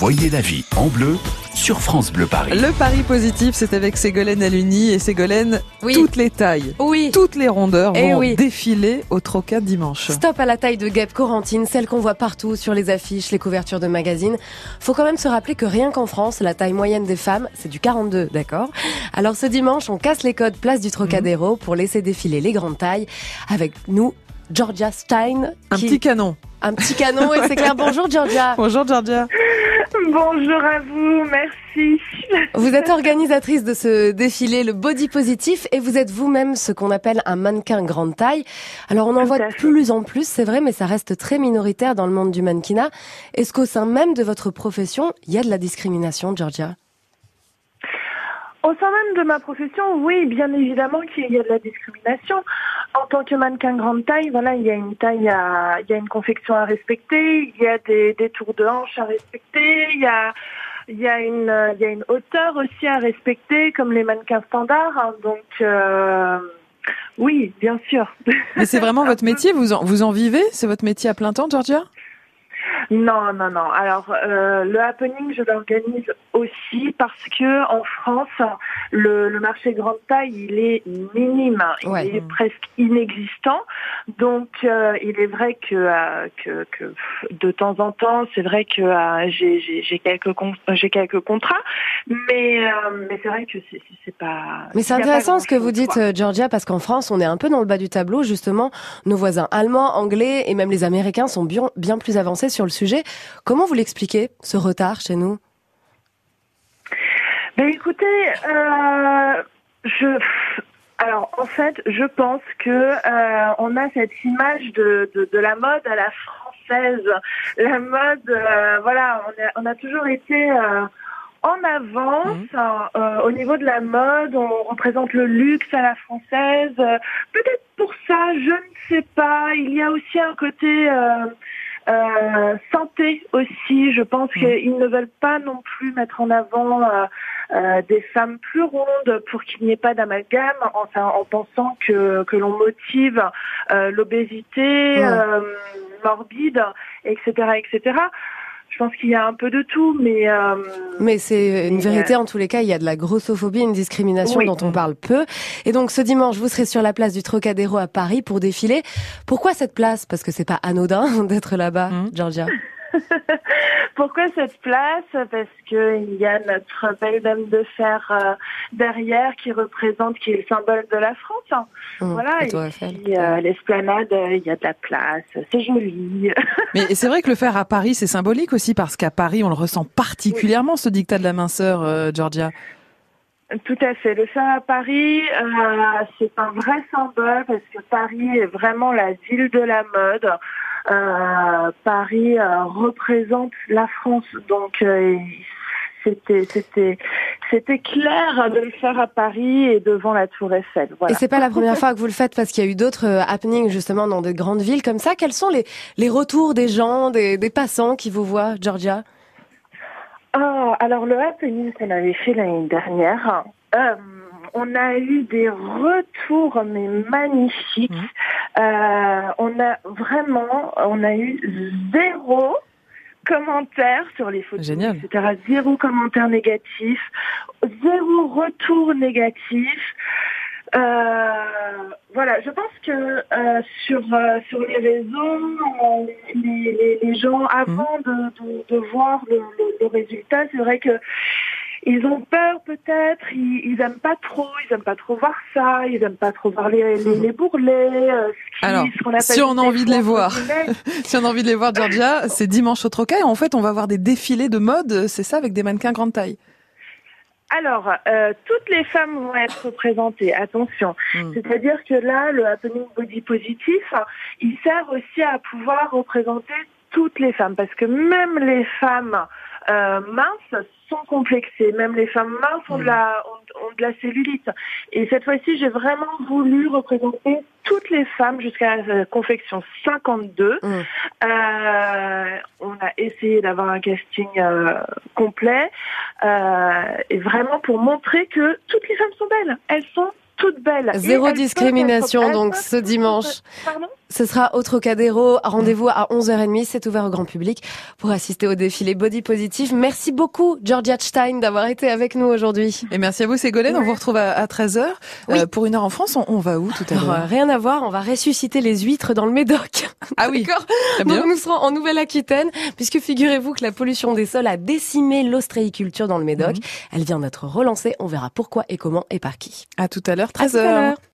Voyez la vie en bleu sur France Bleu Paris. Le pari positif, c'est avec Ségolène Aluni et Ségolène, Oui. toutes les tailles, Oui. toutes les rondeurs Eh vont oui. défiler au Troca dimanche. Stop à la taille de guêpe corentine, celle qu'on voit partout sur les affiches, les couvertures de magazines. Faut quand même se rappeler que rien qu'en France, la taille moyenne des femmes, c'est du 42, d'accord? Alors ce dimanche, on casse les codes place du Trocadéro pour laisser défiler les grandes tailles. Avec nous, Georgia Stein. Un qui- petit canon. Un petit canon, et c'est clair. Bonjour Georgia. Bonjour Georgia. Bonjour à vous, merci. Vous êtes organisatrice de ce défilé, le Body Positif, et vous êtes vous-même ce qu'on appelle un mannequin grande taille. Alors on en Tout voit de plus en plus, c'est vrai, mais ça reste très minoritaire dans le monde du mannequinat. Est-ce qu'au sein même de votre profession, il y a de la discrimination, Georgia Au sein même de ma profession, oui, bien évidemment qu'il y a de la discrimination. En tant que mannequin grande taille, voilà, il y a une taille à, il y a une confection à respecter, il y a des, des tours de hanche à respecter, il y a, il y a une, il y a une hauteur aussi à respecter, comme les mannequins standards. hein. donc, euh, oui, bien sûr. Mais c'est vraiment votre métier, vous en, vous en vivez? C'est votre métier à plein temps, Georgia Non, non, non. Alors, euh, le happening, je l'organise aussi parce que en France, le, le marché grande taille, il est minime, il est presque inexistant. Donc, euh, il est vrai que, euh, que, que de temps en temps, c'est vrai que j'ai j'ai- j'ai quelques con- j'ai quelques contrats, mais mais c'est vrai que c'est pas. Mais c'est intéressant ce que vous dites, quoi. Georgia, parce qu'en France, on est un peu dans le bas du tableau, justement. Nos voisins allemands, anglais et même les Américains sont bien, bien plus avancés sur le sujet. Comment vous l'expliquez, ce retard chez nous? Ben écoutez, euh, je. Alors en fait, je pense que euh, on a cette image de, de, de la mode à la française. La mode, euh, voilà, on a, on a toujours été en avance euh, au niveau de la mode. On représente le luxe à la française. Euh, Peut-être pour ça, je ne sais pas. Il y a aussi un côté. euh, euh, santé aussi, je pense qu'ils ne veulent pas non plus mettre en avant euh, euh, des femmes plus rondes pour qu'il n'y ait pas d'amalgame, en pensant que, que l'on motive euh, l'obésité Mm. euh, morbide, etc., etc. Je pense qu'il y a un peu de tout, mais euh, Mais c'est une vérité en tous les cas, il y a de la grossophobie, une discrimination Oui. dont on parle peu. Et donc ce dimanche, vous serez sur la place du Trocadéro à Paris pour défiler. Pourquoi cette place? Parce que c'est pas anodin d'être là-bas, Mhm. Georgia. Pourquoi cette place? Parce que il y a notre belle dame de fer euh, derrière qui représente, qui est le symbole de la France. hein. Mhm, Voilà, et puis euh, l'esplanade, euh, il y a de la place, c'est joli. Mais c'est vrai que le faire à Paris, c'est symbolique aussi, parce qu'à Paris, on le ressent particulièrement, ce dictat de la minceur, euh, Georgia. Tout à fait. Le faire à Paris, euh, c'est un vrai symbole parce que Paris est vraiment la ville de la mode. Euh, Paris euh, représente la France, donc euh, c'était c'était c'était clair de le faire à Paris et devant la Tour Eiffel. Voilà. Et c'est pas la première fois que vous le faites parce qu'il y a eu d'autres happenings justement dans de grandes villes comme ça. Quels sont les, les retours des gens, des, des passants qui vous voient, Georgia? Ah, alors le happening qu'on avait fait l'année dernière, euh, on a eu des retours mais magnifiques. Mhm. Euh, on a vraiment, on a eu zéro commentaire sur les photos, Génial. etc. Zéro commentaire négatif, zéro retour négatif. Euh, voilà, je pense que euh, sur euh, sur les réseaux, les, les, les gens avant de, de, de voir le, le, le résultat, c'est vrai que ils ont peur peut-être, ils, ils aiment pas trop, ils aiment pas trop voir ça, ils aiment pas trop voir les, les, les bourrelets, euh, qui- Alors, si on a envie de les voir. Si on a envie de les voir, Georgia, c'est dimanche au Troca, et en fait, on va voir des défilés de mode, c'est ça, avec des mannequins grande taille. Alors, euh, toutes les femmes vont être représentées, attention. Mm. C'est-à-dire que là, le happening body positif, il sert aussi à pouvoir représenter toutes les femmes, parce que même les femmes euh, minces sont complexées, même les femmes minces ont de la, ont, ont de la cellulite. Et cette fois-ci, j'ai vraiment voulu représenter toutes les femmes jusqu'à la euh, confection 52. Mm. Euh, on a essayé d'avoir un casting euh, complet euh, et vraiment pour montrer que toutes les femmes sont belles. Elles sont toutes belles. Zéro discrimination donc ce dimanche. Pardon? Ce sera au Trocadéro. Rendez-vous à 11h30. C'est ouvert au grand public pour assister au défilé Body Positive. Merci beaucoup, Georgia Stein, d'avoir été avec nous aujourd'hui. Et merci à vous, Ségolène. On vous retrouve à, 13h. Euh, pour une heure en France, on, va où tout à l'heure? Rien à voir. On va ressusciter les huîtres dans le Médoc. Ah oui. D'accord. Donc nous serons en Nouvelle-Aquitaine, puisque figurez-vous que la pollution des sols a décimé l'ostréiculture dans le Médoc. Mhm. Elle vient d'être relancée. On verra pourquoi et comment et par qui. À tout à l'heure, 13h.